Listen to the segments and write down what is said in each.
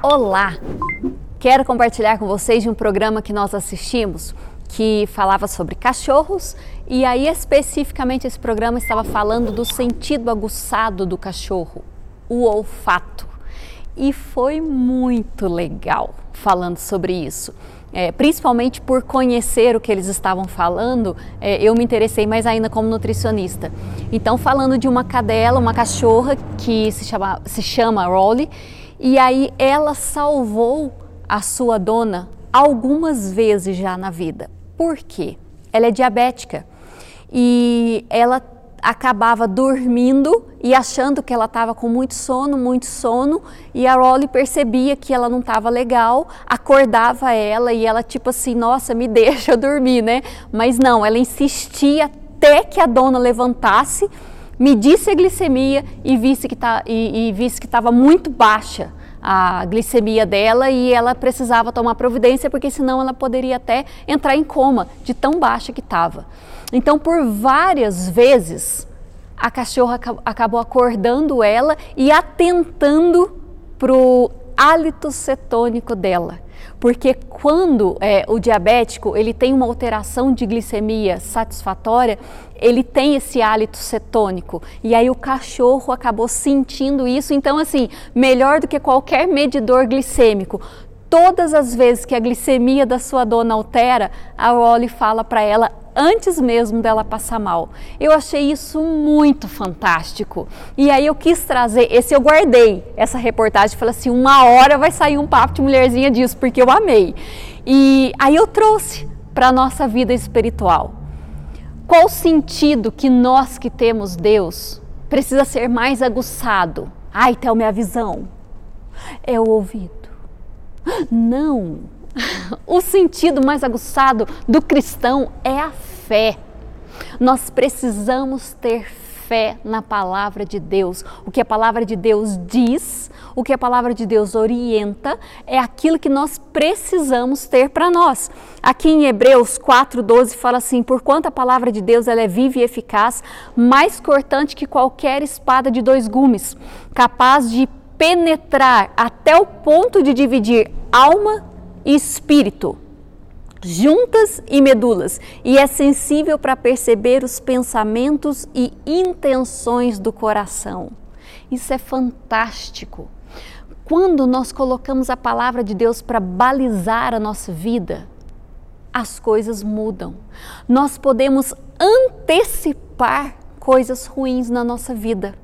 Olá! Quero compartilhar com vocês de um programa que nós assistimos que falava sobre cachorros e aí especificamente esse programa estava falando do sentido aguçado do cachorro, o olfato. E foi muito legal falando sobre isso. É, principalmente por conhecer o que eles estavam falando, é, eu me interessei mais ainda como nutricionista. Então, falando de uma cadela, uma cachorra que se chama, se chama Rolly, e aí ela salvou a sua dona algumas vezes já na vida. Por quê? Ela é diabética e ela acabava dormindo e achando que ela estava com muito sono, muito sono, e a Rolly percebia que ela não estava legal, acordava ela e ela tipo assim, nossa, me deixa dormir, né? Mas não, ela insistia até que a dona levantasse, medisse a glicemia e visse que tá, e, e visse que estava muito baixa a glicemia dela e ela precisava tomar providência porque senão ela poderia até entrar em coma de tão baixa que estava. Então, por várias vezes, a cachorra acabou acordando ela e atentando para o hálito cetônico dela. Porque quando é, o diabético ele tem uma alteração de glicemia satisfatória, ele tem esse hálito cetônico. E aí o cachorro acabou sentindo isso. Então, assim, melhor do que qualquer medidor glicêmico, todas as vezes que a glicemia da sua dona altera, a Rolly fala para ela antes mesmo dela passar mal. Eu achei isso muito fantástico. E aí eu quis trazer, esse eu guardei, essa reportagem, falei assim, uma hora vai sair um papo de mulherzinha disso, porque eu amei. E aí eu trouxe para a nossa vida espiritual. Qual o sentido que nós que temos Deus precisa ser mais aguçado? Ai, Thelma, é visão. É o ouvido. Não, o sentido mais aguçado do cristão é a fé. Nós precisamos ter fé na palavra de Deus. O que a palavra de Deus diz, o que a palavra de Deus orienta, é aquilo que nós precisamos ter para nós. Aqui em Hebreus 4:12 fala assim: "Porquanto a palavra de Deus ela é viva e eficaz, mais cortante que qualquer espada de dois gumes, capaz de penetrar até o ponto de dividir alma e espírito, juntas e medulas, e é sensível para perceber os pensamentos e intenções do coração. Isso é fantástico. Quando nós colocamos a palavra de Deus para balizar a nossa vida, as coisas mudam. Nós podemos antecipar coisas ruins na nossa vida.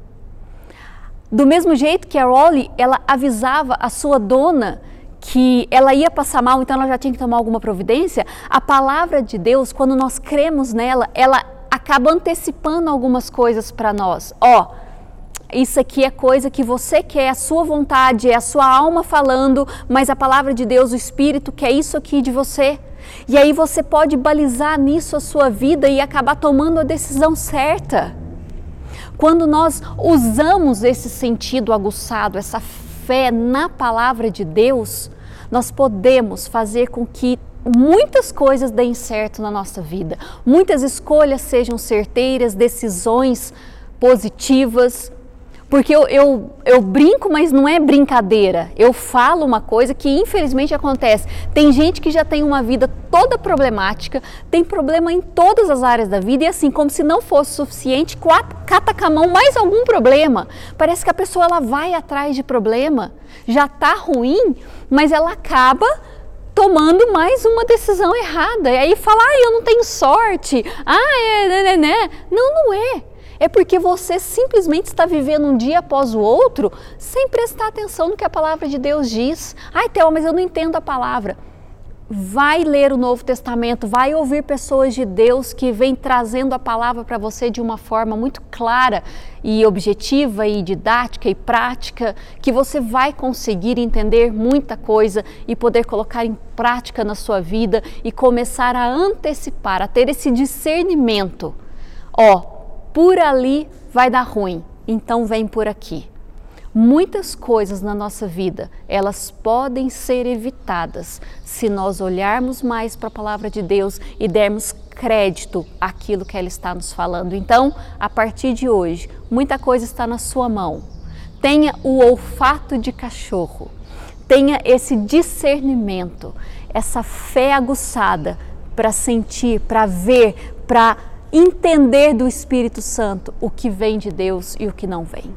Do mesmo jeito que a Rolly, ela avisava a sua dona que ela ia passar mal, então ela já tinha que tomar alguma providência, a palavra de Deus, quando nós cremos nela, ela acaba antecipando algumas coisas para nós. Ó, oh, isso aqui é coisa que você quer, a sua vontade, é a sua alma falando, mas a palavra de Deus, o Espírito, quer isso aqui de você. E aí você pode balizar nisso a sua vida e acabar tomando a decisão certa. Quando nós usamos esse sentido aguçado, essa fé na palavra de Deus, nós podemos fazer com que muitas coisas deem certo na nossa vida, muitas escolhas sejam certeiras, decisões positivas, porque eu, eu, eu, brinco, mas não é brincadeira. Eu falo uma coisa que infelizmente acontece. Tem gente que já tem uma vida toda problemática, tem problema em todas as áreas da vida, e assim, como se não fosse suficiente, cata com a mão mais algum problema. Parece que a pessoa ela vai atrás de problema, já está ruim, mas ela acaba tomando mais uma decisão errada. E aí fala, ah, eu não tenho sorte, ah, é, né, né, né. Não, não é é porque você simplesmente está vivendo um dia após o outro sem prestar atenção no que a palavra de Deus diz. Ai, Theo, mas eu não entendo a palavra. Vai ler o Novo Testamento, vai ouvir pessoas de Deus que vêm trazendo a palavra para você de uma forma muito clara e objetiva e didática e prática, que você vai conseguir entender muita coisa e poder colocar em prática na sua vida e começar a antecipar, a ter esse discernimento. Ó, por ali vai dar ruim, então vem por aqui. Muitas coisas na nossa vida, elas podem ser evitadas se nós olharmos mais para a palavra de Deus e dermos crédito àquilo que ela está nos falando. Então, a partir de hoje, muita coisa está na sua mão. Tenha o olfato de cachorro. tenha esse discernimento, essa fé aguçada para sentir, para ver, para entender do Espírito Santo o que vem de Deus e o que não vem.